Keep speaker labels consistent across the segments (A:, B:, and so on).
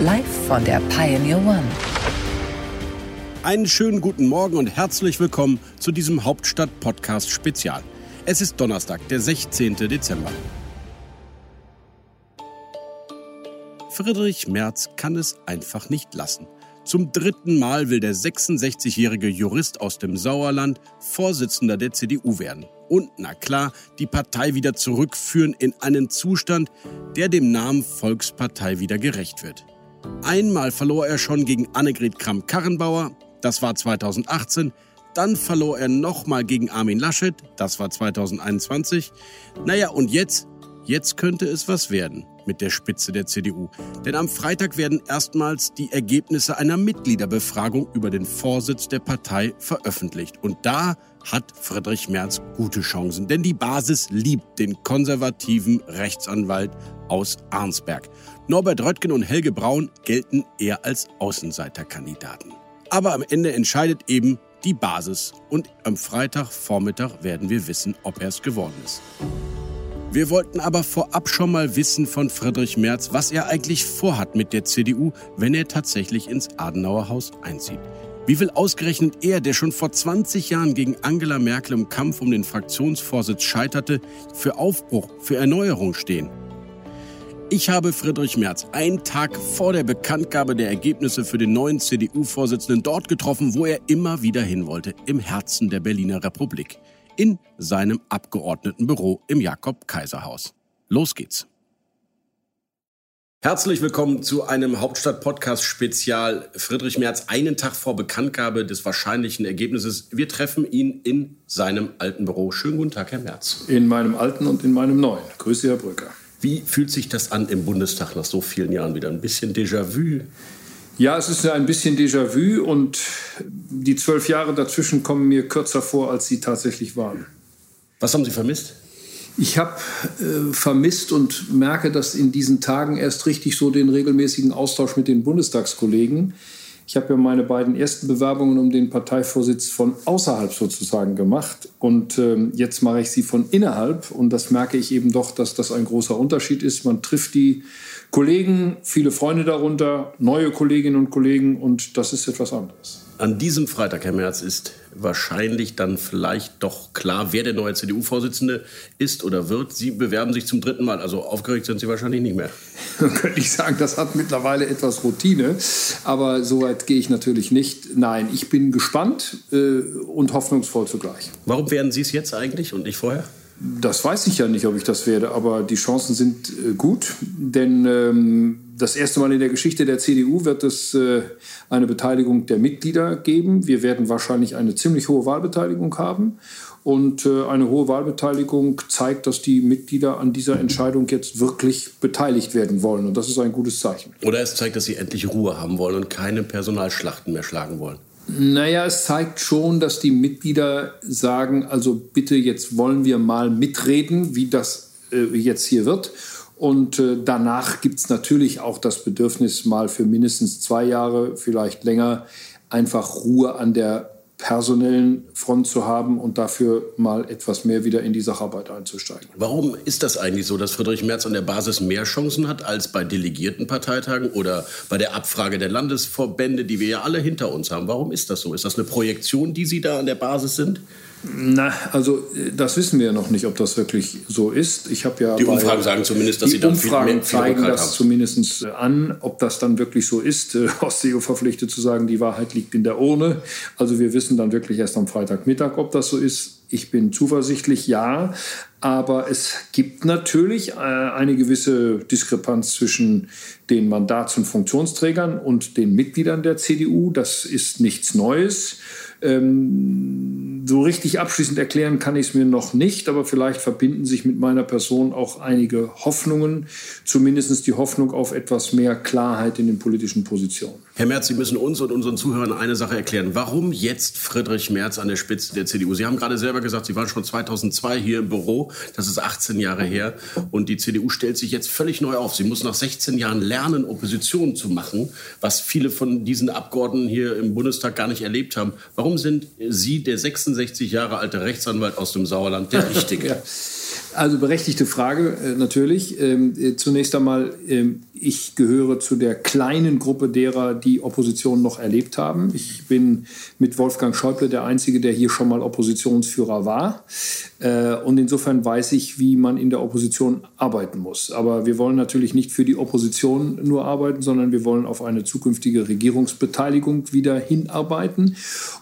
A: Live von der Pioneer One.
B: Einen schönen guten Morgen und herzlich willkommen zu diesem Hauptstadt-Podcast Spezial. Es ist Donnerstag, der 16. Dezember. Friedrich Merz kann es einfach nicht lassen. Zum dritten Mal will der 66-jährige Jurist aus dem Sauerland Vorsitzender der CDU werden. Und na klar, die Partei wieder zurückführen in einen Zustand, der dem Namen Volkspartei wieder gerecht wird. Einmal verlor er schon gegen Annegret Kramp-Karrenbauer, das war 2018. Dann verlor er nochmal gegen Armin Laschet, das war 2021. Naja, und jetzt, jetzt könnte es was werden mit der Spitze der CDU. Denn am Freitag werden erstmals die Ergebnisse einer Mitgliederbefragung über den Vorsitz der Partei veröffentlicht. Und da hat Friedrich Merz gute Chancen, denn die Basis liebt den konservativen Rechtsanwalt aus Arnsberg. Norbert Röttgen und Helge Braun gelten eher als Außenseiterkandidaten. Aber am Ende entscheidet eben die Basis und am Freitagvormittag werden wir wissen, ob er es geworden ist. Wir wollten aber vorab schon mal wissen von Friedrich Merz, was er eigentlich vorhat mit der CDU, wenn er tatsächlich ins Adenauer Haus einzieht. Wie will ausgerechnet er, der schon vor 20 Jahren gegen Angela Merkel im Kampf um den Fraktionsvorsitz scheiterte, für Aufbruch, für Erneuerung stehen? Ich habe Friedrich Merz einen Tag vor der Bekanntgabe der Ergebnisse für den neuen CDU-Vorsitzenden dort getroffen, wo er immer wieder hin wollte, im Herzen der Berliner Republik, in seinem Abgeordnetenbüro im Jakob-Kaiser-Haus. Los geht's. Herzlich willkommen zu einem Hauptstadt-Podcast-Spezial. Friedrich Merz, einen Tag vor Bekanntgabe des wahrscheinlichen Ergebnisses. Wir treffen ihn in seinem alten Büro. Schönen guten Tag, Herr Merz.
C: In meinem alten und in meinem neuen. Grüße, Herr Brücker.
B: Wie fühlt sich das an im Bundestag nach so vielen Jahren wieder? Ein bisschen Déjà-vu?
C: Ja, es ist ein bisschen Déjà-vu und die zwölf Jahre dazwischen kommen mir kürzer vor, als sie tatsächlich waren.
B: Was haben Sie vermisst?
C: Ich habe äh, vermisst und merke das in diesen Tagen erst richtig so den regelmäßigen Austausch mit den Bundestagskollegen. Ich habe ja meine beiden ersten Bewerbungen um den Parteivorsitz von außerhalb sozusagen gemacht und ähm, jetzt mache ich sie von innerhalb und das merke ich eben doch, dass das ein großer Unterschied ist. Man trifft die Kollegen, viele Freunde darunter, neue Kolleginnen und Kollegen und das ist etwas anderes.
B: An diesem Freitag, Herr Merz, ist wahrscheinlich dann vielleicht doch klar, wer der neue CDU-Vorsitzende ist oder wird. Sie bewerben sich zum dritten Mal, also aufgeregt sind Sie wahrscheinlich nicht mehr.
C: Könnte ich sagen, das hat mittlerweile etwas Routine, aber so weit gehe ich natürlich nicht. Nein, ich bin gespannt äh, und hoffnungsvoll zugleich.
B: Warum werden Sie es jetzt eigentlich und nicht vorher?
C: Das weiß ich ja nicht, ob ich das werde, aber die Chancen sind äh, gut, denn ähm, das erste Mal in der Geschichte der CDU wird es äh, eine Beteiligung der Mitglieder geben. Wir werden wahrscheinlich eine ziemlich hohe Wahlbeteiligung haben. Und äh, eine hohe Wahlbeteiligung zeigt, dass die Mitglieder an dieser Entscheidung jetzt wirklich beteiligt werden wollen. Und das ist ein gutes Zeichen.
B: Oder es zeigt, dass sie endlich Ruhe haben wollen und keine Personalschlachten mehr schlagen wollen.
C: Naja, es zeigt schon, dass die Mitglieder sagen, also bitte, jetzt wollen wir mal mitreden, wie das äh, jetzt hier wird. Und äh, danach gibt es natürlich auch das Bedürfnis, mal für mindestens zwei Jahre, vielleicht länger, einfach Ruhe an der personellen Front zu haben und dafür mal etwas mehr wieder in die Sacharbeit einzusteigen.
B: Warum ist das eigentlich so, dass Friedrich Merz an der Basis mehr Chancen hat als bei delegierten Parteitagen oder bei der Abfrage der Landesverbände, die wir ja alle hinter uns haben? Warum ist das so? Ist das eine Projektion, die Sie da an der Basis sind?
C: Na, also das wissen wir ja noch nicht, ob das wirklich so ist. Ich habe ja
B: die Umfragen sagen zumindest, dass
C: die
B: sie dann
C: Umfragen
B: viel mehr,
C: zeigen das
B: haben.
C: zumindest an. Ob das dann wirklich so ist, äh, Osteo verpflichtet zu sagen, die Wahrheit liegt in der Urne. Also wir wissen dann wirklich erst am Freitagmittag, ob das so ist. Ich bin zuversichtlich, ja. Aber es gibt natürlich äh, eine gewisse Diskrepanz zwischen den Mandats- und Funktionsträgern und den Mitgliedern der CDU. Das ist nichts Neues. Ähm, so richtig abschließend erklären kann ich es mir noch nicht, aber vielleicht verbinden sich mit meiner Person auch einige Hoffnungen, zumindest die Hoffnung auf etwas mehr Klarheit in den politischen Positionen.
B: Herr Merz, Sie müssen uns und unseren Zuhörern eine Sache erklären. Warum jetzt Friedrich Merz an der Spitze der CDU? Sie haben gerade selber gesagt, Sie waren schon 2002 hier im Büro. Das ist 18 Jahre her. Und die CDU stellt sich jetzt völlig neu auf. Sie muss nach 16 Jahren lernen, Opposition zu machen, was viele von diesen Abgeordneten hier im Bundestag gar nicht erlebt haben. Warum sind Sie, der 66 Jahre alte Rechtsanwalt aus dem Sauerland, der Richtige?
C: ja. Also berechtigte Frage äh, natürlich. Ähm, äh, zunächst einmal, ähm, ich gehöre zu der kleinen Gruppe derer, die Opposition noch erlebt haben. Ich bin mit Wolfgang Schäuble der Einzige, der hier schon mal Oppositionsführer war. Äh, und insofern weiß ich, wie man in der Opposition arbeiten muss. Aber wir wollen natürlich nicht für die Opposition nur arbeiten, sondern wir wollen auf eine zukünftige Regierungsbeteiligung wieder hinarbeiten.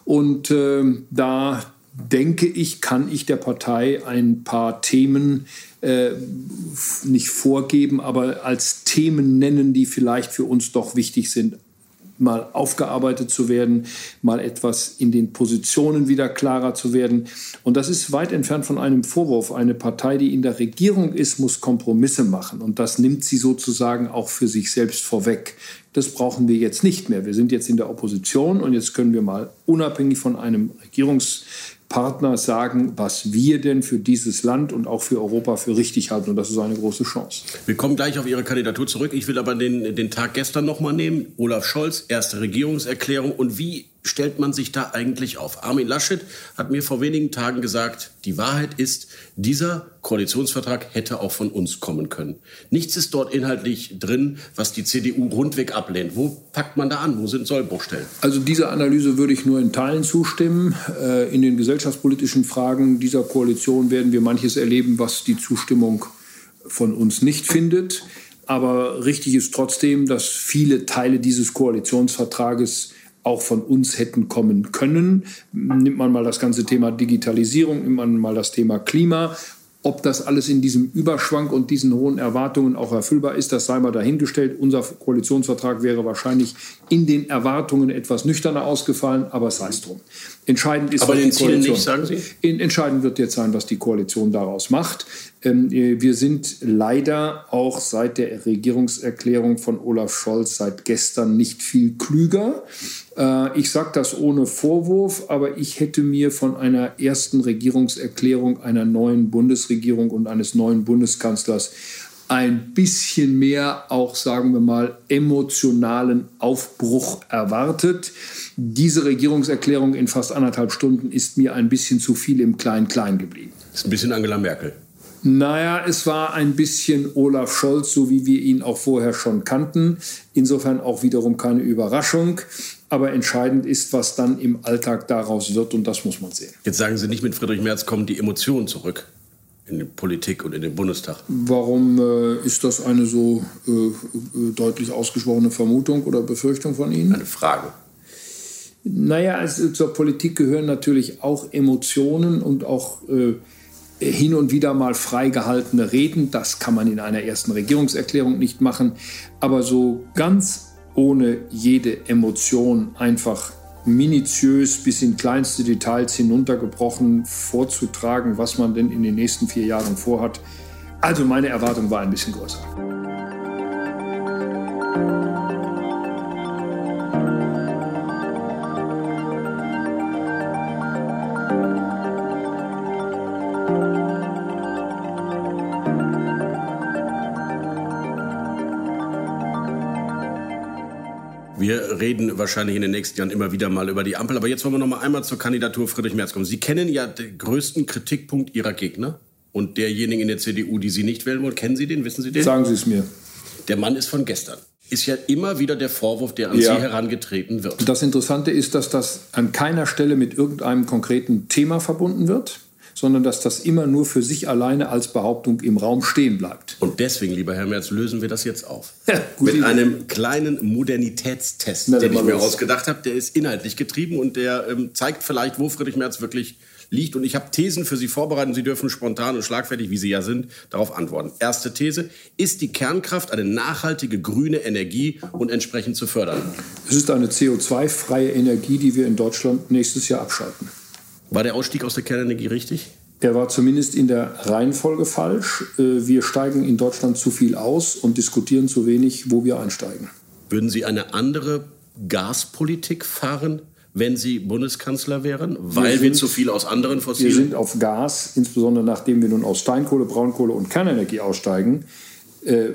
C: Und äh, da denke ich, kann ich der Partei ein paar Themen äh, nicht vorgeben, aber als Themen nennen, die vielleicht für uns doch wichtig sind, mal aufgearbeitet zu werden, mal etwas in den Positionen wieder klarer zu werden. Und das ist weit entfernt von einem Vorwurf. Eine Partei, die in der Regierung ist, muss Kompromisse machen. Und das nimmt sie sozusagen auch für sich selbst vorweg. Das brauchen wir jetzt nicht mehr. Wir sind jetzt in der Opposition und jetzt können wir mal unabhängig von einem Regierungs Partner sagen, was wir denn für dieses Land und auch für Europa für richtig halten. Und das ist eine große Chance.
B: Wir kommen gleich auf Ihre Kandidatur zurück. Ich will aber den, den Tag gestern noch mal nehmen. Olaf Scholz, erste Regierungserklärung. Und wie stellt man sich da eigentlich auf? Armin Laschet hat mir vor wenigen Tagen gesagt, die Wahrheit ist, dieser Koalitionsvertrag hätte auch von uns kommen können. Nichts ist dort inhaltlich drin, was die CDU rundweg ablehnt. Wo packt man da an? Wo sind Sollbruchstellen?
C: Also dieser Analyse würde ich nur in Teilen zustimmen. Äh, in den gesellschaftspolitischen Fragen dieser Koalition werden wir manches erleben, was die Zustimmung von uns nicht findet. Aber richtig ist trotzdem, dass viele Teile dieses Koalitionsvertrages auch von uns hätten kommen können. Nimmt man mal das ganze Thema Digitalisierung, nimmt man mal das Thema Klima. Ob das alles in diesem Überschwank und diesen hohen Erwartungen auch erfüllbar ist, das sei mal dahingestellt. Unser Koalitionsvertrag wäre wahrscheinlich in den Erwartungen etwas nüchterner ausgefallen, aber sei es drum. Entscheidend ist,
B: aber den
C: die Koalition,
B: nicht, sagen Sie?
C: Entscheidend wird jetzt sein, was die Koalition daraus macht. Ähm, äh, wir sind leider auch seit der Regierungserklärung von Olaf Scholz seit gestern nicht viel klüger. Äh, ich sage das ohne Vorwurf, aber ich hätte mir von einer ersten Regierungserklärung einer neuen Bundesregierung und eines neuen Bundeskanzlers ein bisschen mehr, auch sagen wir mal, emotionalen Aufbruch erwartet. Diese Regierungserklärung in fast anderthalb Stunden ist mir ein bisschen zu viel im Klein-Klein geblieben.
B: Das ist ein bisschen Angela Merkel.
C: Naja, es war ein bisschen Olaf Scholz, so wie wir ihn auch vorher schon kannten. Insofern auch wiederum keine Überraschung. Aber entscheidend ist, was dann im Alltag daraus wird und das muss man sehen.
B: Jetzt sagen Sie nicht, mit Friedrich Merz kommen die Emotionen zurück in die Politik und in den Bundestag.
C: Warum äh, ist das eine so äh, äh deutlich ausgesprochene Vermutung oder Befürchtung von Ihnen?
B: Eine Frage.
C: Naja, also zur Politik gehören natürlich auch Emotionen und auch äh, hin und wieder mal freigehaltene Reden. Das kann man in einer ersten Regierungserklärung nicht machen. Aber so ganz ohne jede Emotion einfach minutiös bis in kleinste Details hinuntergebrochen vorzutragen, was man denn in den nächsten vier Jahren vorhat. Also meine Erwartung war ein bisschen größer.
B: Reden wahrscheinlich in den nächsten Jahren immer wieder mal über die Ampel. Aber jetzt wollen wir noch mal einmal zur Kandidatur Friedrich Merz kommen. Sie kennen ja den größten Kritikpunkt Ihrer Gegner und derjenigen in der CDU, die Sie nicht wählen wollen. Kennen Sie den? Wissen Sie den?
C: Sagen Sie es mir.
B: Der Mann ist von gestern. Ist ja immer wieder der Vorwurf, der an ja. Sie herangetreten wird.
C: Das Interessante ist, dass das an keiner Stelle mit irgendeinem konkreten Thema verbunden wird sondern dass das immer nur für sich alleine als Behauptung im Raum stehen bleibt.
B: Und deswegen, lieber Herr Merz, lösen wir das jetzt auf. Ja, Mit Idee. einem kleinen Modernitätstest, Na, den ich mir ausgedacht habe. Der ist inhaltlich getrieben und der ähm, zeigt vielleicht, wo Friedrich Merz wirklich liegt. Und ich habe Thesen für Sie vorbereitet. Sie dürfen spontan und schlagfertig, wie Sie ja sind, darauf antworten. Erste These. Ist die Kernkraft eine nachhaltige grüne Energie und entsprechend zu fördern?
C: Es ist eine CO2-freie Energie, die wir in Deutschland nächstes Jahr abschalten.
B: War der Ausstieg aus der Kernenergie richtig?
C: Er war zumindest in der Reihenfolge falsch. Äh, wir steigen in Deutschland zu viel aus und diskutieren zu wenig, wo wir einsteigen.
B: Würden Sie eine andere Gaspolitik fahren, wenn Sie Bundeskanzler wären, weil wir, sind, wir zu viel aus anderen fossilen...
C: Wir sind auf Gas, insbesondere nachdem wir nun aus Steinkohle, Braunkohle und Kernenergie aussteigen, äh,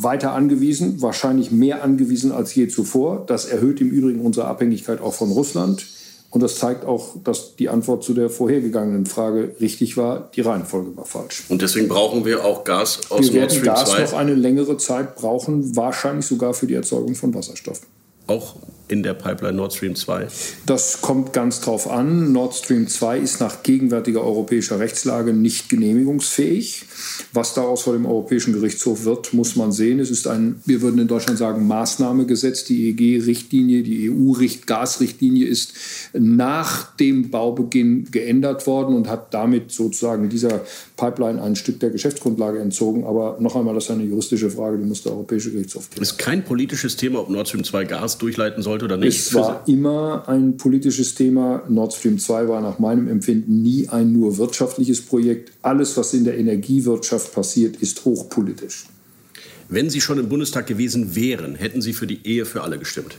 C: weiter angewiesen, wahrscheinlich mehr angewiesen als je zuvor. Das erhöht im Übrigen unsere Abhängigkeit auch von Russland. Und das zeigt auch, dass die Antwort zu der vorhergegangenen Frage richtig war. Die Reihenfolge war falsch.
B: Und deswegen brauchen wir auch Gas
C: aus wir Nord Stream 2? Wir werden Gas noch eine längere Zeit brauchen, wahrscheinlich sogar für die Erzeugung von Wasserstoff.
B: Auch in der Pipeline Nord Stream 2?
C: Das kommt ganz drauf an. Nord Stream 2 ist nach gegenwärtiger europäischer Rechtslage nicht genehmigungsfähig. Was daraus vor dem Europäischen Gerichtshof wird, muss man sehen. Es ist ein, wir würden in Deutschland sagen, Maßnahmegesetz. Die EG-Richtlinie, die EU-Gasrichtlinie ist nach dem Baubeginn geändert worden und hat damit sozusagen dieser Pipeline ein Stück der Geschäftsgrundlage entzogen. Aber noch einmal, das ist eine juristische Frage, die muss der Europäische Gerichtshof
B: klären. Es ist kein politisches Thema, ob Nord Stream 2 Gas durchleiten sollte oder nicht.
C: Es war immer ein politisches Thema. Nord Stream 2 war nach meinem Empfinden nie ein nur wirtschaftliches Projekt. Alles, was in der Energiewirtschaft passiert, ist hochpolitisch.
B: Wenn Sie schon im Bundestag gewesen wären, hätten Sie für die Ehe für alle gestimmt?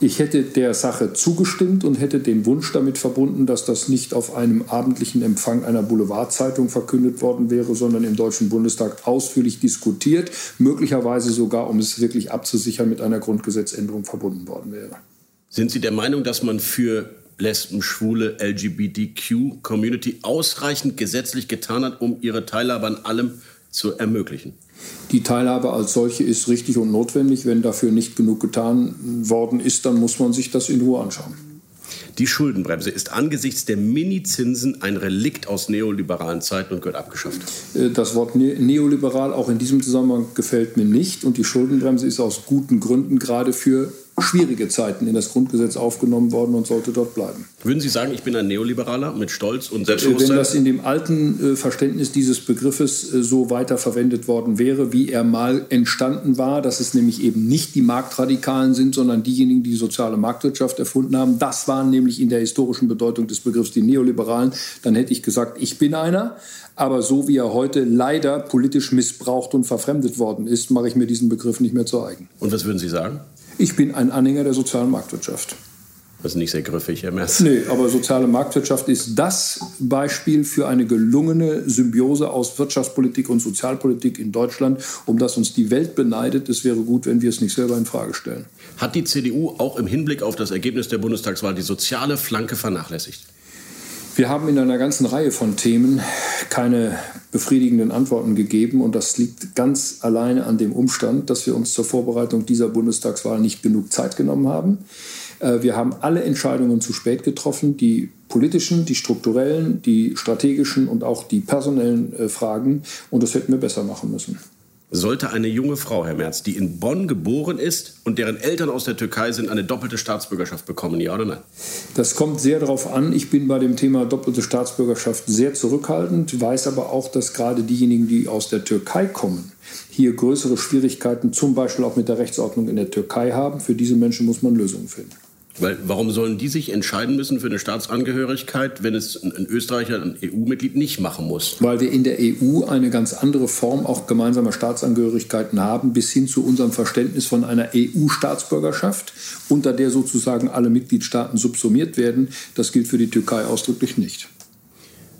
C: Ich hätte der Sache zugestimmt und hätte den Wunsch damit verbunden, dass das nicht auf einem abendlichen Empfang einer Boulevardzeitung verkündet worden wäre, sondern im Deutschen Bundestag ausführlich diskutiert, möglicherweise sogar, um es wirklich abzusichern, mit einer Grundgesetzänderung verbunden worden wäre.
B: Sind Sie der Meinung, dass man für Lesben, Schwule, LGBTQ-Community ausreichend gesetzlich getan hat, um ihre Teilhabe an allem zu ermöglichen?
C: Die Teilhabe als solche ist richtig und notwendig. Wenn dafür nicht genug getan worden ist, dann muss man sich das in Ruhe anschauen.
B: Die Schuldenbremse ist angesichts der Minizinsen ein Relikt aus neoliberalen Zeiten und gehört abgeschafft.
C: Äh, das Wort ne-, neoliberal auch in diesem Zusammenhang gefällt mir nicht. Und die Schuldenbremse ist aus guten Gründen gerade für schwierige Zeiten in das Grundgesetz aufgenommen worden und sollte dort bleiben.
B: Würden Sie sagen, ich bin ein Neoliberaler mit Stolz und Selbstbewusstsein?
C: Wenn das in dem alten äh, Verständnis dieses Begriffes äh, so weiter verwendet worden wäre, wie er mal entstanden war, dass es nämlich eben nicht die Marktradikalen sind, sondern diejenigen, die die soziale Marktwirtschaft erfunden haben, das waren nämlich in der historischen Bedeutung des Begriffs die Neoliberalen, dann hätte ich gesagt, ich bin einer. Aber so wie er heute leider politisch missbraucht und verfremdet worden ist, mache ich mir diesen Begriff nicht mehr zu eigen.
B: Und was würden Sie sagen?
C: Ich bin ein Anhänger der sozialen Marktwirtschaft.
B: Das ist nicht sehr griffig, Herr Merz.
C: Nee, aber soziale Marktwirtschaft ist das Beispiel für eine gelungene Symbiose aus Wirtschaftspolitik und Sozialpolitik in Deutschland, um das uns die Welt beneidet. Es wäre gut, wenn wir es nicht selber in Frage stellen.
B: Hat die CDU auch im Hinblick auf das Ergebnis der Bundestagswahl die soziale Flanke vernachlässigt?
C: Wir haben in einer ganzen Reihe von Themen keine befriedigenden Antworten gegeben. Und das liegt ganz alleine an dem Umstand, dass wir uns zur Vorbereitung dieser Bundestagswahl nicht genug Zeit genommen haben. Äh, wir haben alle Entscheidungen zu spät getroffen, die politischen, die strukturellen, die strategischen und auch die personellen äh, Fragen. Und das hätten wir besser machen müssen
B: sollte eine junge Frau, Herr Merz, die in Bonn geboren ist und deren Eltern aus der Türkei sind, eine doppelte Staatsbürgerschaft bekommen, ja oder nein?
C: Das kommt sehr darauf an. Ich bin bei dem Thema doppelte Staatsbürgerschaft sehr zurückhaltend, weiß aber auch, dass gerade diejenigen, die aus der Türkei kommen, hier größere Schwierigkeiten, zum Beispiel auch mit der Rechtsordnung in der Türkei haben. Für diese Menschen muss man Lösungen finden.
B: Weil warum sollen die sich entscheiden müssen für eine Staatsangehörigkeit, wenn es ein Österreicher, ein EU-Mitglied nicht machen muss?
C: Weil wir in der EU eine ganz andere Form auch gemeinsamer Staatsangehörigkeiten haben, bis hin zu unserem Verständnis von einer EU-Staatsbürgerschaft, unter der sozusagen alle Mitgliedstaaten subsumiert werden. Das gilt für die Türkei ausdrücklich nicht.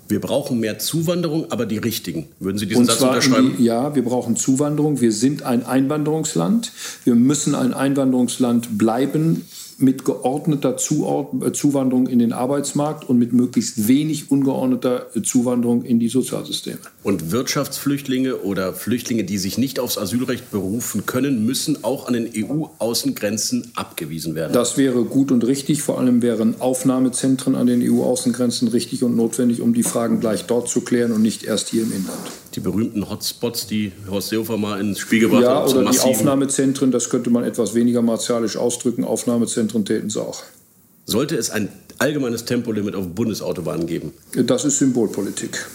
B: Wir brauchen mehr Zuwanderung, aber die richtigen. Würden Sie diesen Satz unterschreiben?
C: Die, ja, wir brauchen Zuwanderung. Wir sind ein Einwanderungsland. Wir müssen ein Einwanderungsland bleiben mit geordneter äh, Zuwanderung in den Arbeitsmarkt und mit möglichst wenig ungeordneter äh, Zuwanderung in die Sozialsysteme.
B: Und Wirtschaftsflüchtlinge oder Flüchtlinge, die sich nicht aufs Asylrecht berufen können, müssen auch an den EU-Außengrenzen abgewiesen werden.
C: Das wäre gut und richtig. Vor allem wären Aufnahmezentren an den EU-Außengrenzen richtig und notwendig, um die Fragen gleich dort zu klären und nicht erst hier im Inland.
B: Die berühmten Hotspots, die Horst Seehofer mal ins Spiel gebracht
C: ja, hat. Ja, oder die Aufnahmezentren, das könnte man etwas weniger martialisch ausdrücken. Aufnahmezentren täten es auch.
B: Sollte es ein allgemeines Tempolimit auf Bundesautobahnen geben?
C: Das ist Symbolpolitik.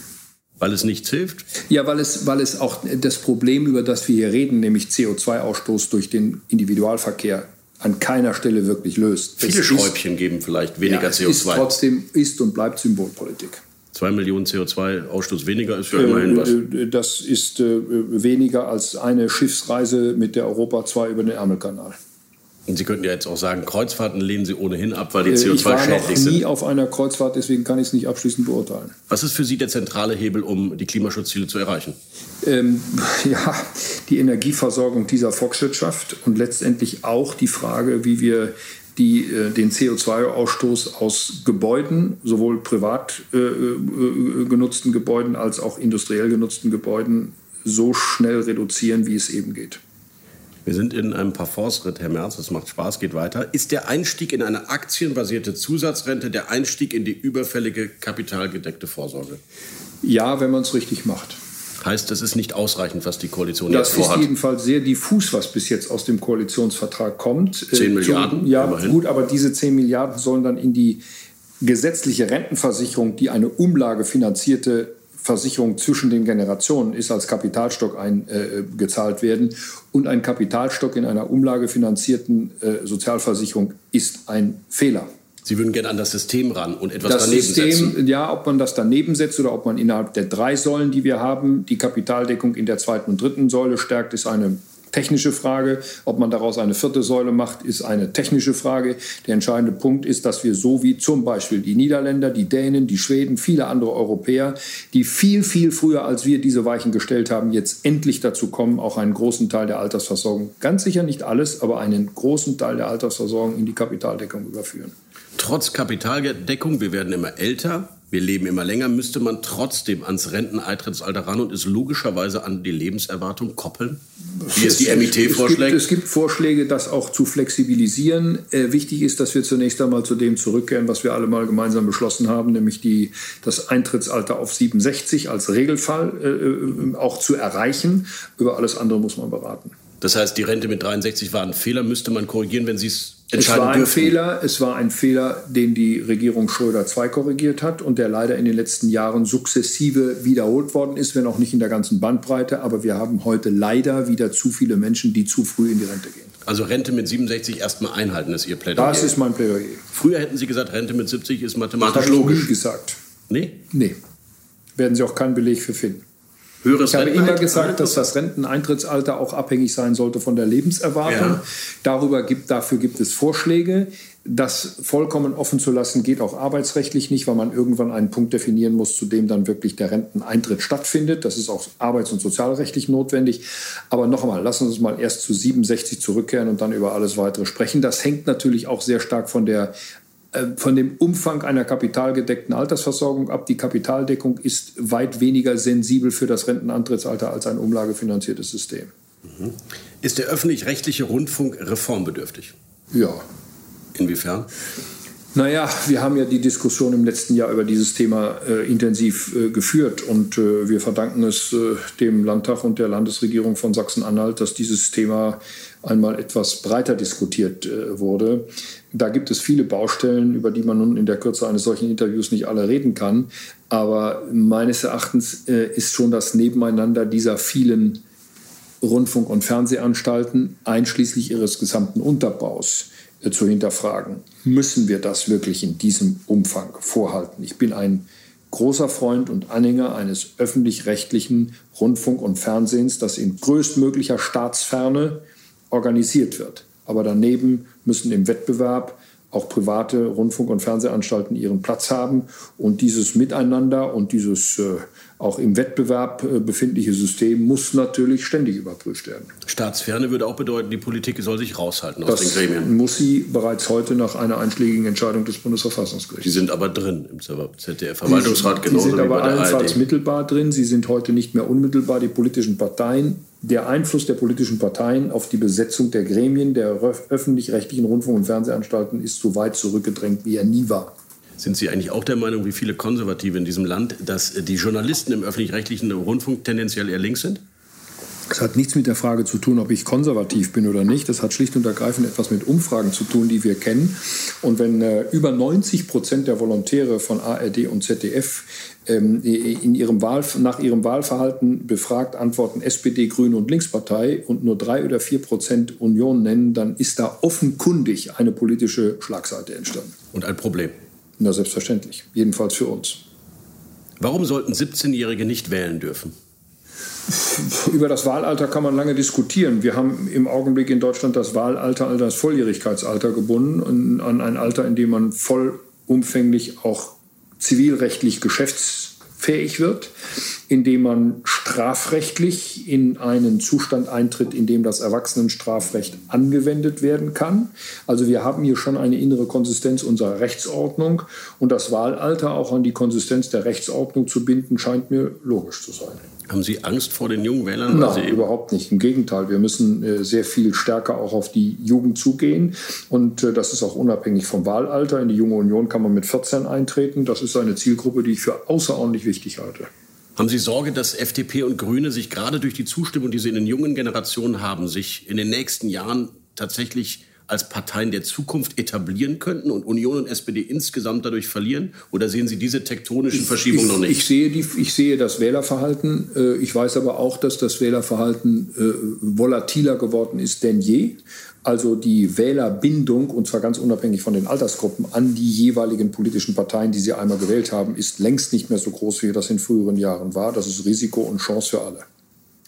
B: Weil es nichts hilft?
C: Ja, weil es, weil es auch das Problem, über das wir hier reden, nämlich CO2-Ausstoß durch den Individualverkehr, an keiner Stelle wirklich löst.
B: Viele
C: es
B: Schräubchen
C: ist,
B: geben vielleicht weniger
C: ja,
B: CO2.
C: Ist trotzdem ist und bleibt Symbolpolitik.
B: Zwei Millionen CO2-Ausstoß weniger ist ja immerhin was.
C: Äh, das ist äh, weniger als eine Schiffsreise mit der Europa 2 über den Ärmelkanal.
B: Und Sie könnten ja jetzt auch sagen, Kreuzfahrten lehnen Sie ohnehin ab, weil die CO2
C: Äh, ich war noch
B: schädlich
C: nie
B: sind.
C: auf einer Kreuzfahrt, deswegen kann ich es nicht abschließend beurteilen.
B: Was ist für Sie der zentrale Hebel, um die Klimaschutzziele zu erreichen?
C: Ähm, ja, die Energieversorgung dieser Volkswirtschaft und letztendlich auch die Frage, wie wir die, äh, den CO2-Ausstoß aus Gebäuden, sowohl privat äh, äh, genutzten Gebäuden als auch industriell genutzten Gebäuden, so schnell reduzieren, wie es eben geht.
B: Wir sind in einem Parforce-Ritt, Herr Merz, das macht Spaß, geht weiter. Ist der Einstieg in eine aktienbasierte Zusatzrente der Einstieg in die überfällige kapitalgedeckte Vorsorge?
C: Ja, wenn man es richtig macht.
B: Heißt, das ist nicht ausreichend, was die Koalition
C: Das
B: jetzt
C: ist
B: vorhat?
C: jedenfalls sehr diffus, was bis jetzt aus dem Koalitionsvertrag kommt.
B: 10
C: Äh,
B: Milliarden,
C: Zum, ja,
B: immerhin.
C: gut, aber diese 10 Milliarden sollen dann in die gesetzliche Rentenversicherung, die eine umlagefinanzierte Versicherung zwischen den Generationen ist, als Kapitalstock eingezahlt werden. Und ein Kapitalstock in einer umlagefinanzierten äh, Sozialversicherung ist ein Fehler.
B: Sie würden gerne an das System ran und etwas
C: Das
B: daneben
C: System,
B: setzen.
C: ja, ob man das daneben setzt oder ob man innerhalb der drei Säulen, die wir haben, die Kapitaldeckung in der zweiten und dritten Säule stärkt, ist eine technische Frage. Ob man daraus eine vierte Säule macht, ist eine technische Frage. Der entscheidende Punkt ist, dass wir so wie zum Beispiel die Niederländer, die Dänen, die Schweden, viele andere Europäer, die viel, viel früher als wir diese Weichen gestellt haben, jetzt endlich dazu kommen, auch einen großen Teil der Altersversorgung, ganz sicher nicht alles, aber einen großen Teil der Altersversorgung in die Kapitaldeckung überführen.
B: Trotz Kapitaldeckung, wir werden immer älter, wir leben immer länger, müsste man trotzdem ans Renteneintrittsalter ran und es logischerweise an die Lebenserwartung koppeln? Wie es die MIT
C: es gibt,
B: vorschlägt?
C: es gibt Vorschläge, das auch zu flexibilisieren. Äh, wichtig ist, dass wir zunächst einmal zu dem zurückkehren, was wir alle mal gemeinsam beschlossen haben, nämlich die, das Eintrittsalter auf 67 als Regelfall äh, äh, auch zu erreichen. Über alles andere muss man beraten.
B: Das heißt, die Rente mit 63 war ein Fehler, müsste man korrigieren, wenn Sie es
C: Es war ein
B: dürften.
C: Fehler, es war ein Fehler, den die Regierung Schröder II korrigiert hat und der leider in den letzten Jahren sukzessive wiederholt worden ist, wenn auch nicht in der ganzen Bandbreite. Aber wir haben heute leider wieder zu viele Menschen, die zu früh in die Rente gehen.
B: Also Rente mit 67 erstmal einhalten ist Ihr Plädoyer.
C: Das ist mein Plädoyer.
B: Früher hätten Sie gesagt, Rente mit 70 ist
C: Das
B: mathematisch
C: habe ich nie
B: logisch.
C: gesagt.
B: Nee?
C: Nee. Werden Sie auch keinen Beleg für finden.
B: Höheres
C: Ich habe immer gesagt, dass das Renteneintrittsalter auch abhängig sein sollte von der Lebenserwartung.
B: Ja.
C: Darüber gibt, dafür gibt es Vorschläge. Das vollkommen offen zu lassen, geht auch arbeitsrechtlich nicht, weil man irgendwann einen Punkt definieren muss, zu dem dann wirklich der Renteneintritt stattfindet. Das ist auch arbeits- und sozialrechtlich notwendig. Aber noch einmal, lassen Sie uns mal erst zu 67 zurückkehren und dann über alles weitere sprechen. Das hängt natürlich auch sehr stark von der von dem Umfang einer kapitalgedeckten Altersversorgung ab. Die Kapitaldeckung ist weit weniger sensibel für das Rentenantrittsalter als ein umlagefinanziertes System.
B: Ist der öffentlich-rechtliche Rundfunk reformbedürftig?
C: Ja.
B: Inwiefern?
C: Naja, wir haben ja die Diskussion im letzten Jahr über dieses Thema äh, intensiv äh, geführt und äh, wir verdanken es äh, dem Landtag und der Landesregierung von Sachsen-Anhalt, dass dieses Thema einmal etwas breiter diskutiert äh, wurde. Da gibt es viele Baustellen, über die man nun in der Kürze eines solchen Interviews nicht alle reden kann. Aber meines Erachtens äh, ist schon das Nebeneinander dieser vielen Rundfunk- und Fernsehanstalten, einschließlich ihres gesamten Unterbaus, äh, zu hinterfragen. Müssen wir das wirklich in diesem Umfang vorhalten? Ich bin ein großer Freund und Anhänger eines öffentlich-rechtlichen Rundfunk- und Fernsehens, das in größtmöglicher Staatsferne organisiert wird. Aber daneben müssen im Wettbewerb auch private Rundfunk- und Fernsehanstalten ihren Platz haben. Und dieses Miteinander und dieses äh, auch im Wettbewerb äh, befindliche System muss natürlich ständig überprüft werden.
B: Staatsferne würde auch bedeuten, die Politik soll sich raushalten aus den
C: Das
B: Gremien.
C: muss sie bereits heute nach einer einschlägigen Entscheidung des Bundesverfassungsgerichts.
B: Die sind aber drin im ZDF-Verwaltungsrat genauso
C: sind
B: wie
C: aber allenfalls mittelbar drin. Sie sind heute nicht mehr unmittelbar die politischen Parteien. Der Einfluss der politischen Parteien auf die Besetzung der Gremien der öffentlich-rechtlichen Rundfunk- und Fernsehanstalten ist so weit zurückgedrängt, wie er nie war.
B: Sind Sie eigentlich auch der Meinung, wie viele Konservative in diesem Land, dass die Journalisten im öffentlich-rechtlichen Rundfunk tendenziell eher links sind?
C: Das hat nichts mit der Frage zu tun, ob ich konservativ bin oder nicht. Das hat schlicht und ergreifend etwas mit Umfragen zu tun, die wir kennen. Und wenn äh, über 90 Prozent der Volontäre von ARD und ZDF ähm, in ihrem Wahl, nach ihrem Wahlverhalten befragt antworten SPD, Grüne und Linkspartei und nur drei oder vier Prozent Union nennen, dann ist da offenkundig eine politische Schlagseite entstanden.
B: Und ein Problem.
C: Na, selbstverständlich. Jedenfalls für uns.
B: Warum sollten 17-Jährige nicht wählen dürfen?
C: Über das Wahlalter kann man lange diskutieren. Wir haben im Augenblick in Deutschland das Wahlalter an das Volljährigkeitsalter gebunden, an ein Alter, in dem man vollumfänglich auch zivilrechtlich geschäftsfähig wird, indem man strafrechtlich in einen Zustand eintritt, in dem das Erwachsenenstrafrecht angewendet werden kann. Also wir haben hier schon eine innere Konsistenz unserer Rechtsordnung und das Wahlalter auch an die Konsistenz der Rechtsordnung zu binden, scheint mir logisch zu sein.
B: Haben Sie Angst vor den jungen Wählern?
C: Nein, überhaupt nicht. Im Gegenteil, wir müssen äh, sehr viel stärker auch auf die Jugend zugehen. Und äh, das ist auch unabhängig vom Wahlalter. In die Junge Union kann man mit 14 eintreten. Das ist eine Zielgruppe, die ich für außerordentlich wichtig halte.
B: Haben Sie Sorge, dass FDP und Grüne sich gerade durch die Zustimmung, die sie in den jungen Generationen haben, sich in den nächsten Jahren tatsächlich als Parteien der Zukunft etablieren könnten und Union und SPD insgesamt dadurch verlieren? Oder sehen Sie diese tektonischen Verschiebungen noch nicht?
C: Ich sehe, die, ich sehe das Wählerverhalten. Äh, ich weiß aber auch, dass das Wählerverhalten äh, volatiler geworden ist denn je. Also die Wählerbindung, und zwar ganz unabhängig von den Altersgruppen, an die jeweiligen politischen Parteien, die sie einmal gewählt haben, ist längst nicht mehr so groß, wie das in früheren Jahren war. Das ist Risiko und Chance für alle.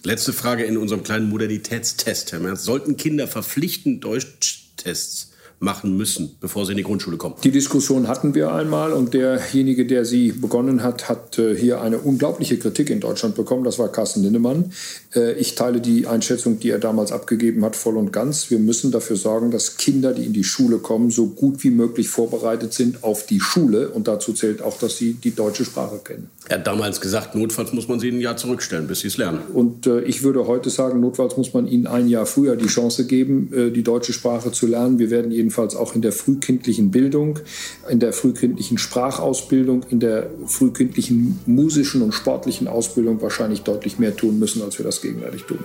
B: Letzte Frage in unserem kleinen Modernitätstest, Herr Merz. Sollten Kinder verpflichtend Deutsch Tests machen müssen, bevor sie in die Grundschule kommen.
C: Die Diskussion hatten wir einmal und derjenige, der sie begonnen hat, hat äh, hier eine unglaubliche Kritik in Deutschland bekommen. Das war Carsten Lindemann. Äh, ich teile die Einschätzung, die er damals abgegeben hat, voll und ganz. Wir müssen dafür sorgen, dass Kinder, die in die Schule kommen, so gut wie möglich vorbereitet sind auf die Schule. Und dazu zählt auch, dass sie die deutsche Sprache kennen.
B: Er hat damals gesagt, notfalls muss man sie ein Jahr zurückstellen, bis sie es lernen.
C: Und äh, ich würde heute sagen, notfalls muss man ihnen ein Jahr früher die Chance geben, die deutsche Sprache zu lernen. Wir werden jedenfalls auch in der frühkindlichen Bildung, in der frühkindlichen Sprachausbildung, in der frühkindlichen musischen und sportlichen Ausbildung wahrscheinlich deutlich mehr tun müssen, als wir das gegenwärtig tun.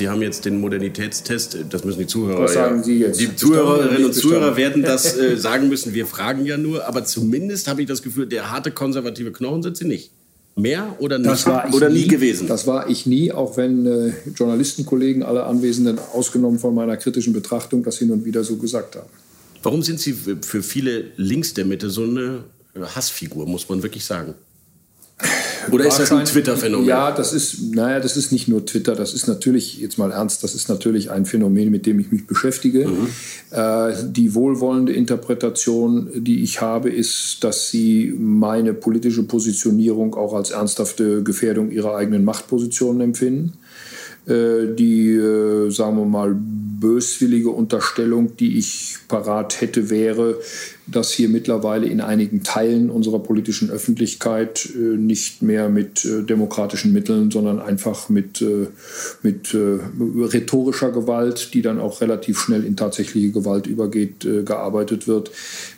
B: Sie haben jetzt den Modernitätstest, das müssen die Zuhörer.
C: Was sagen Sie jetzt?
B: Die Zuhörerinnen und Zuhörer werden das äh, sagen müssen. Wir fragen ja nur, aber zumindest habe ich das Gefühl, der harte konservative Knochen sind Sie nicht. Mehr oder nicht?
C: Das war ich
B: oder
C: nie,
B: nie gewesen?
C: Das war ich nie, auch wenn äh, Journalistenkollegen, alle Anwesenden, ausgenommen von meiner kritischen Betrachtung, das hin und wieder so gesagt haben.
B: Warum sind Sie für viele links der Mitte so eine Hassfigur, muss man wirklich sagen? Oder ist das ein Twitter-Phänomen?
C: Ja, das ist, naja, das ist nicht nur Twitter, das ist natürlich, jetzt mal ernst, das ist natürlich ein Phänomen, mit dem ich mich beschäftige. Mhm. Äh, die wohlwollende Interpretation, die ich habe, ist, dass sie meine politische Positionierung auch als ernsthafte Gefährdung ihrer eigenen Machtpositionen empfinden. Äh, die, äh, sagen wir mal, böswillige Unterstellung, die ich parat hätte, wäre, dass hier mittlerweile in einigen Teilen unserer politischen Öffentlichkeit äh, nicht mehr mit äh, demokratischen Mitteln, sondern einfach mit, äh, mit äh, rhetorischer Gewalt, die dann auch relativ schnell in tatsächliche Gewalt übergeht, äh, gearbeitet wird.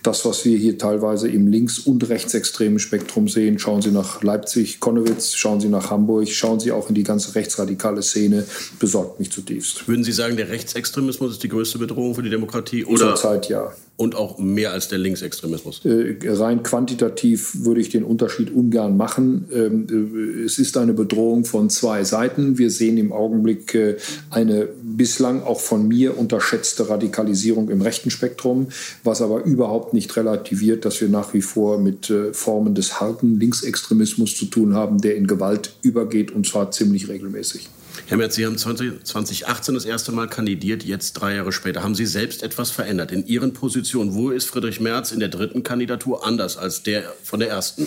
C: Das, was wir hier teilweise im links- und rechtsextremen Spektrum sehen, schauen Sie nach Leipzig, Konnewitz, schauen Sie nach Hamburg, schauen Sie auch in die ganze rechtsradikale Szene, besorgt mich zutiefst.
B: Würden Sie sagen, der Rechtsextremismus ist die größte Bedrohung für die Demokratie? Oder?
C: Zurzeit ja.
B: Und auch mehr als der Linksextremismus?
C: Äh, rein quantitativ würde ich den Unterschied ungern machen. Ähm, äh, es ist eine Bedrohung von zwei Seiten. Wir sehen im Augenblick äh, eine bislang auch von mir unterschätzte Radikalisierung im rechten Spektrum, was aber überhaupt nicht relativiert, dass wir nach wie vor mit Formen des harten Linksextremismus zu tun haben, der in Gewalt übergeht und zwar ziemlich regelmäßig.
B: Herr Merz, Sie haben 20, 2018 das erste Mal kandidiert, jetzt drei Jahre später. Haben Sie selbst etwas verändert in Ihren Positionen? Wo ist Friedrich Merz in der dritten Kandidatur anders als der von der ersten?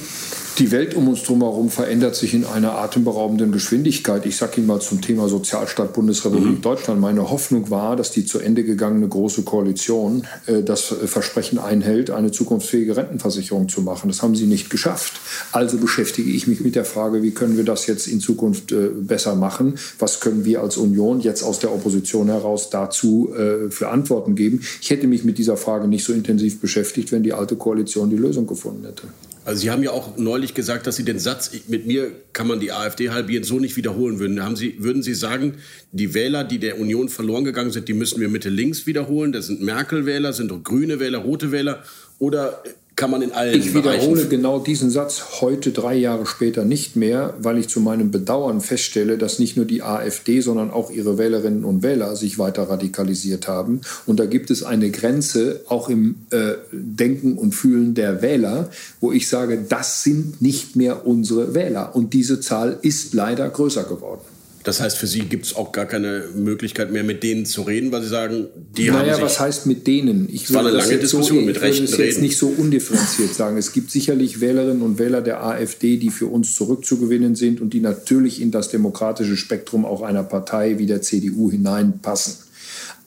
C: Die Welt um uns herum verändert sich in einer atemberaubenden Geschwindigkeit. Ich sage Ihnen mal zum Thema Sozialstaat Bundesrepublik mhm. Deutschland. Meine Hoffnung war, dass die zu Ende gegangene Große Koalition äh, das Versprechen einhält, eine zukunftsfähige Rentenversicherung zu machen. Das haben sie nicht geschafft. Also beschäftige ich mich mit der Frage, wie können wir das jetzt in Zukunft äh, besser machen? Was können wir als Union jetzt aus der Opposition heraus dazu äh, für Antworten geben? Ich hätte mich mit dieser Frage nicht so intensiv beschäftigt, wenn die alte Koalition die Lösung gefunden hätte.
B: Also Sie haben ja auch neulich gesagt, dass Sie den Satz, mit mir kann man die AfD halbieren, so nicht wiederholen würden. Haben Sie, würden Sie sagen, die Wähler, die der Union verloren gegangen sind, die müssen wir Mitte links wiederholen? Das sind Merkel-Wähler, sind grüne Wähler, rote Wähler? Oder kann man in allen
C: Ich wiederhole Bereichen genau diesen Satz heute drei Jahre später nicht mehr, weil ich zu meinem Bedauern feststelle, dass nicht nur die AfD, sondern auch ihre Wählerinnen und Wähler sich weiter radikalisiert haben. Und da gibt es eine Grenze auch im äh, Denken und Fühlen der Wähler, wo ich sage, das sind nicht mehr unsere Wähler. Und diese Zahl ist leider größer geworden.
B: Das heißt, für Sie gibt es auch gar keine Möglichkeit mehr, mit denen zu reden, weil Sie sagen, die
C: naja,
B: haben sich...
C: was heißt mit denen? Ich würde das jetzt, so, mit ich würde es jetzt nicht so undifferenziert sagen. Es gibt sicherlich Wählerinnen und Wähler der AfD, die für uns zurückzugewinnen sind und die natürlich in das demokratische Spektrum auch einer Partei wie der CDU hineinpassen.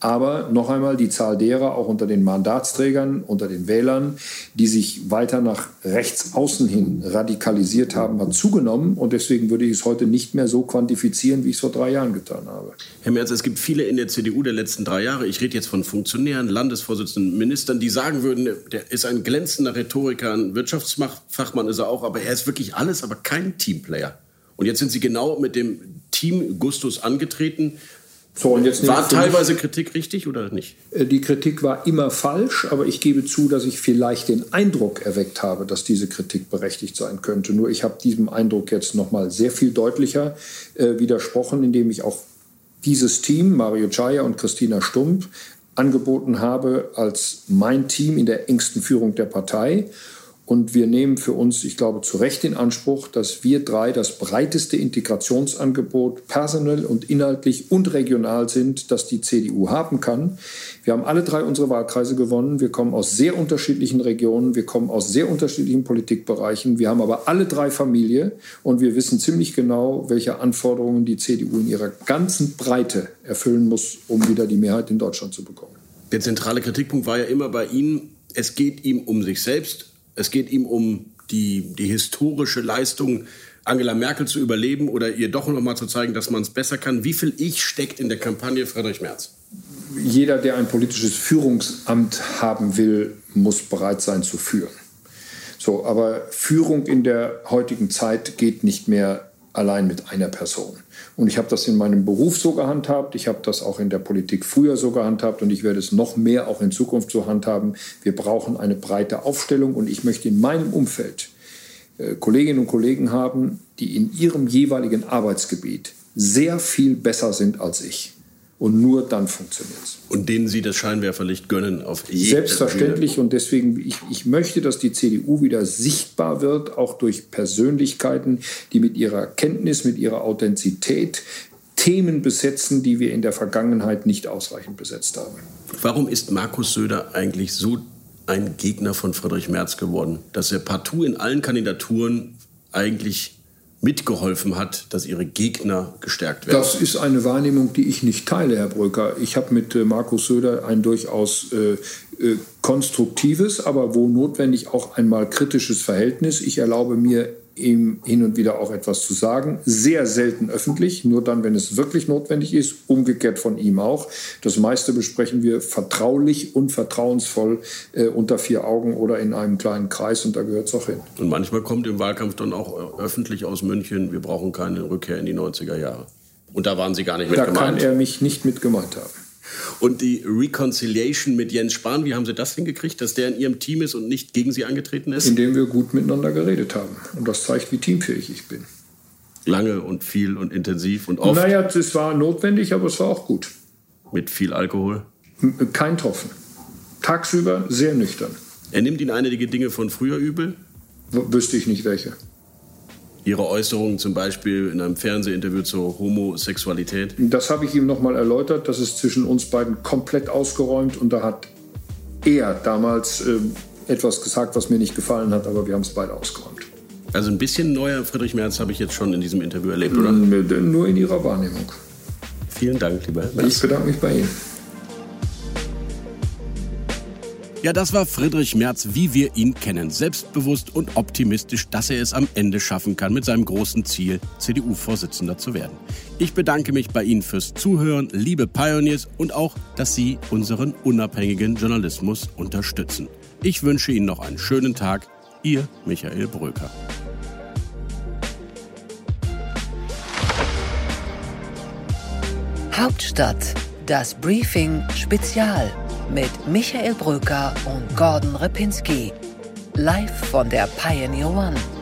C: Aber noch einmal die Zahl derer, auch unter den Mandatsträgern, unter den Wählern, die sich weiter nach rechts außen hin radikalisiert haben, hat zugenommen. Und deswegen würde ich es heute nicht mehr so quantifizieren, wie ich es vor drei Jahren getan habe.
B: Herr Merz, es gibt viele in der CDU der letzten drei Jahre, ich rede jetzt von Funktionären, Landesvorsitzenden, Ministern, die sagen würden, der ist ein glänzender Rhetoriker, ein Wirtschaftsfachmann ist er auch, aber er ist wirklich alles, aber kein Teamplayer. Und jetzt sind Sie genau mit dem Team Gustus angetreten. So, und jetzt war teilweise Kritik richtig oder nicht?
C: Äh, die Kritik war immer falsch, aber ich gebe zu, dass ich vielleicht den Eindruck erweckt habe, dass diese Kritik berechtigt sein könnte. Nur ich habe diesem Eindruck jetzt noch mal sehr viel deutlicher äh, widersprochen, indem ich auch dieses Team, Mario Chaya und Christina Stump, angeboten habe als mein Team in der engsten Führung der Partei und wir nehmen für uns, ich glaube, zu Recht in Anspruch, dass wir drei das breiteste Integrationsangebot personell und inhaltlich und regional sind, das die CDU haben kann. Wir haben alle drei unsere Wahlkreise gewonnen. Wir kommen aus sehr unterschiedlichen Regionen. Wir kommen aus sehr unterschiedlichen Politikbereichen. Wir haben aber alle drei Familie und wir wissen ziemlich genau, welche Anforderungen die CDU in ihrer ganzen Breite erfüllen muss, um wieder die Mehrheit in Deutschland zu bekommen.
B: Der zentrale Kritikpunkt war ja immer bei Ihnen, es geht ihm um sich selbst es geht ihm um die, die historische Leistung, Angela Merkel zu überleben oder ihr doch noch mal zu zeigen, dass man es besser kann. Wie viel Ich steckt in der Kampagne Friedrich Merz?
C: Jeder, der ein politisches Führungsamt haben will, muss bereit sein zu führen. So, aber Führung in der heutigen Zeit geht nicht mehr allein mit einer Person. Und ich habe das in meinem Beruf so gehandhabt, ich habe das auch in der Politik früher so gehandhabt und ich werde es noch mehr auch in Zukunft so handhaben. Wir brauchen eine breite Aufstellung und ich möchte in meinem Umfeld äh, Kolleginnen und Kollegen haben, die in ihrem jeweiligen Arbeitsgebiet sehr viel besser sind als ich. Und nur dann funktioniert es.
B: Und denen Sie das Scheinwerferlicht gönnen auf
C: jeden Selbstverständlich. Fall. Und deswegen, ich, ich möchte, dass die CDU wieder sichtbar wird, auch durch Persönlichkeiten, die mit ihrer Kenntnis, mit ihrer Authentizität Themen besetzen, die wir in der Vergangenheit nicht ausreichend besetzt haben.
B: Warum ist Markus Söder eigentlich so ein Gegner von Friedrich Merz geworden, dass er partout in allen Kandidaturen eigentlich mitgeholfen hat, dass ihre Gegner gestärkt werden.
C: Das ist eine Wahrnehmung, die ich nicht teile, Herr Brücker. Ich habe mit äh, Markus Söder ein durchaus äh, äh, konstruktives, aber wo notwendig auch einmal kritisches Verhältnis. Ich erlaube mir ihm hin und wieder auch etwas zu sagen. Sehr selten öffentlich, nur dann, wenn es wirklich notwendig ist. Umgekehrt von ihm auch. Das meiste besprechen wir vertraulich und vertrauensvoll äh, unter vier Augen oder in einem kleinen Kreis und da gehört es auch hin.
B: Und manchmal kommt im Wahlkampf dann auch öffentlich aus München, wir brauchen keine Rückkehr in die 90er Jahre. Und da waren Sie gar nicht mit
C: da
B: gemeint.
C: Da kann er mich nicht mit gemeint haben.
B: Und die Reconciliation mit Jens Spahn, wie haben Sie das hingekriegt, dass der in Ihrem Team ist und nicht gegen Sie angetreten ist?
C: Indem wir gut miteinander geredet haben. Und das zeigt, wie teamfähig ich bin.
B: Lange und viel und intensiv und oft?
C: Naja, es war notwendig, aber es war auch gut.
B: Mit viel Alkohol?
C: Kein Tropfen. Tagsüber sehr nüchtern.
B: Er nimmt Ihnen einige Dinge von früher übel?
C: W wüsste ich nicht welche.
B: Ihre Äußerungen zum Beispiel in einem Fernsehinterview zur Homosexualität?
C: Das habe ich ihm nochmal erläutert. Das ist zwischen uns beiden komplett ausgeräumt. Und da hat er damals äh, etwas gesagt, was mir nicht gefallen hat, aber wir haben es beide ausgeräumt.
B: Also ein bisschen neuer Friedrich Merz habe ich jetzt schon in diesem Interview erlebt, oder?
C: Nur in Ihrer Wahrnehmung.
B: Vielen Dank, lieber Herr Merz.
C: Ich bedanke mich bei Ihnen.
B: Ja, das war Friedrich Merz, wie wir ihn kennen. Selbstbewusst und optimistisch, dass er es am Ende schaffen kann, mit seinem großen Ziel, CDU-Vorsitzender zu werden. Ich bedanke mich bei Ihnen fürs Zuhören, liebe Pioneers, und auch, dass Sie unseren unabhängigen Journalismus unterstützen. Ich wünsche Ihnen noch einen schönen Tag. Ihr Michael Bröker.
A: Hauptstadt, das Briefing Spezial mit Michael Bröker und Gordon Repinski. Live von der Pioneer One.